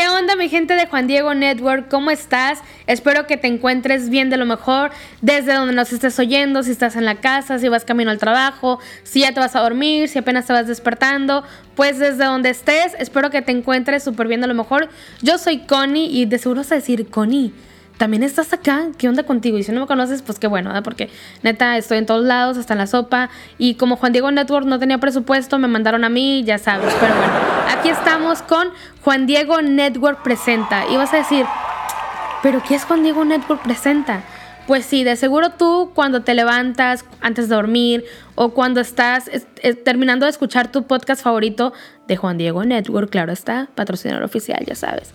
onda mi gente de Juan Diego Network? ¿Cómo estás? Espero que te encuentres bien de lo mejor desde donde nos estés oyendo, si estás en la casa, si vas camino al trabajo, si ya te vas a dormir, si apenas te vas despertando, pues desde donde estés, espero que te encuentres súper bien de lo mejor. Yo soy Connie y de seguro vas a decir, Connie también estás acá, ¿qué onda contigo? Y si no me conoces, pues qué bueno, porque neta estoy en todos lados, hasta en la sopa. Y como Juan Diego Network no tenía presupuesto, me mandaron a mí, ya sabes. Pero bueno, aquí estamos con Juan Diego Network Presenta. Y vas a decir, ¿pero qué es Juan Diego Network Presenta? Pues sí, de seguro tú cuando te levantas antes de dormir o cuando estás terminando de escuchar tu podcast favorito de Juan Diego Network, claro está, patrocinador oficial, ya sabes,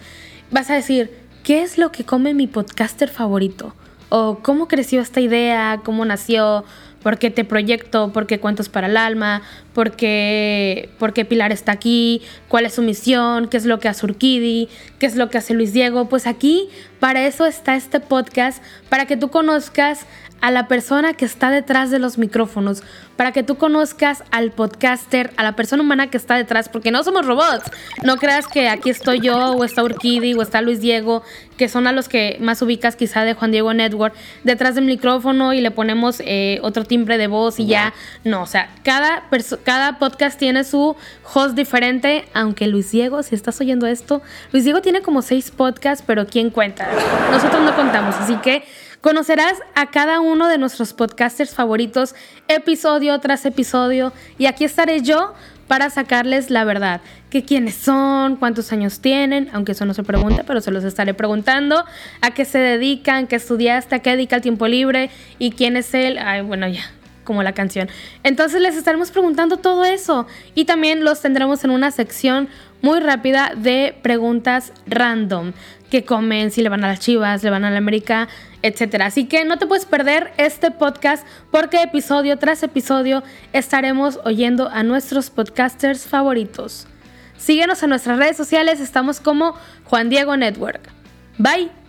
vas a decir, ¿qué es lo que come mi podcaster favorito? ¿O cómo creció esta idea? ¿Cómo nació? ¿Por qué te proyecto? ¿Por qué cuentos para el alma? ¿Por qué, ¿Por qué Pilar está aquí? ¿Cuál es su misión? ¿Qué es lo que hace Urquidi? ¿Qué es lo que hace Luis Diego? Pues aquí, para eso está este podcast, para que tú conozcas a la persona que está detrás de los micrófonos, para que tú conozcas al podcaster, a la persona humana que está detrás, porque no somos robots. No creas que aquí estoy yo, o está Urquidi, o está Luis Diego, que son a los que más ubicas quizá de Juan Diego Network, detrás del micrófono y le ponemos eh, otro timbre de voz y ya. No, o sea, cada, cada podcast tiene su host diferente, aunque Luis Diego, si estás oyendo esto, Luis Diego tiene como seis podcasts, pero ¿quién cuenta? Nosotros no contamos, así que... Conocerás a cada uno de nuestros podcasters favoritos episodio tras episodio y aquí estaré yo para sacarles la verdad, que quiénes son, cuántos años tienen, aunque eso no se pregunta, pero se los estaré preguntando, a qué se dedican, qué estudiaste, a qué dedica el tiempo libre y quién es él. Ay, bueno, ya, como la canción. Entonces les estaremos preguntando todo eso y también los tendremos en una sección muy rápida de preguntas random. ¿Qué comen? Si le van a las chivas, le van a la América, etc. Así que no te puedes perder este podcast porque episodio tras episodio estaremos oyendo a nuestros podcasters favoritos. Síguenos en nuestras redes sociales, estamos como Juan Diego Network. Bye.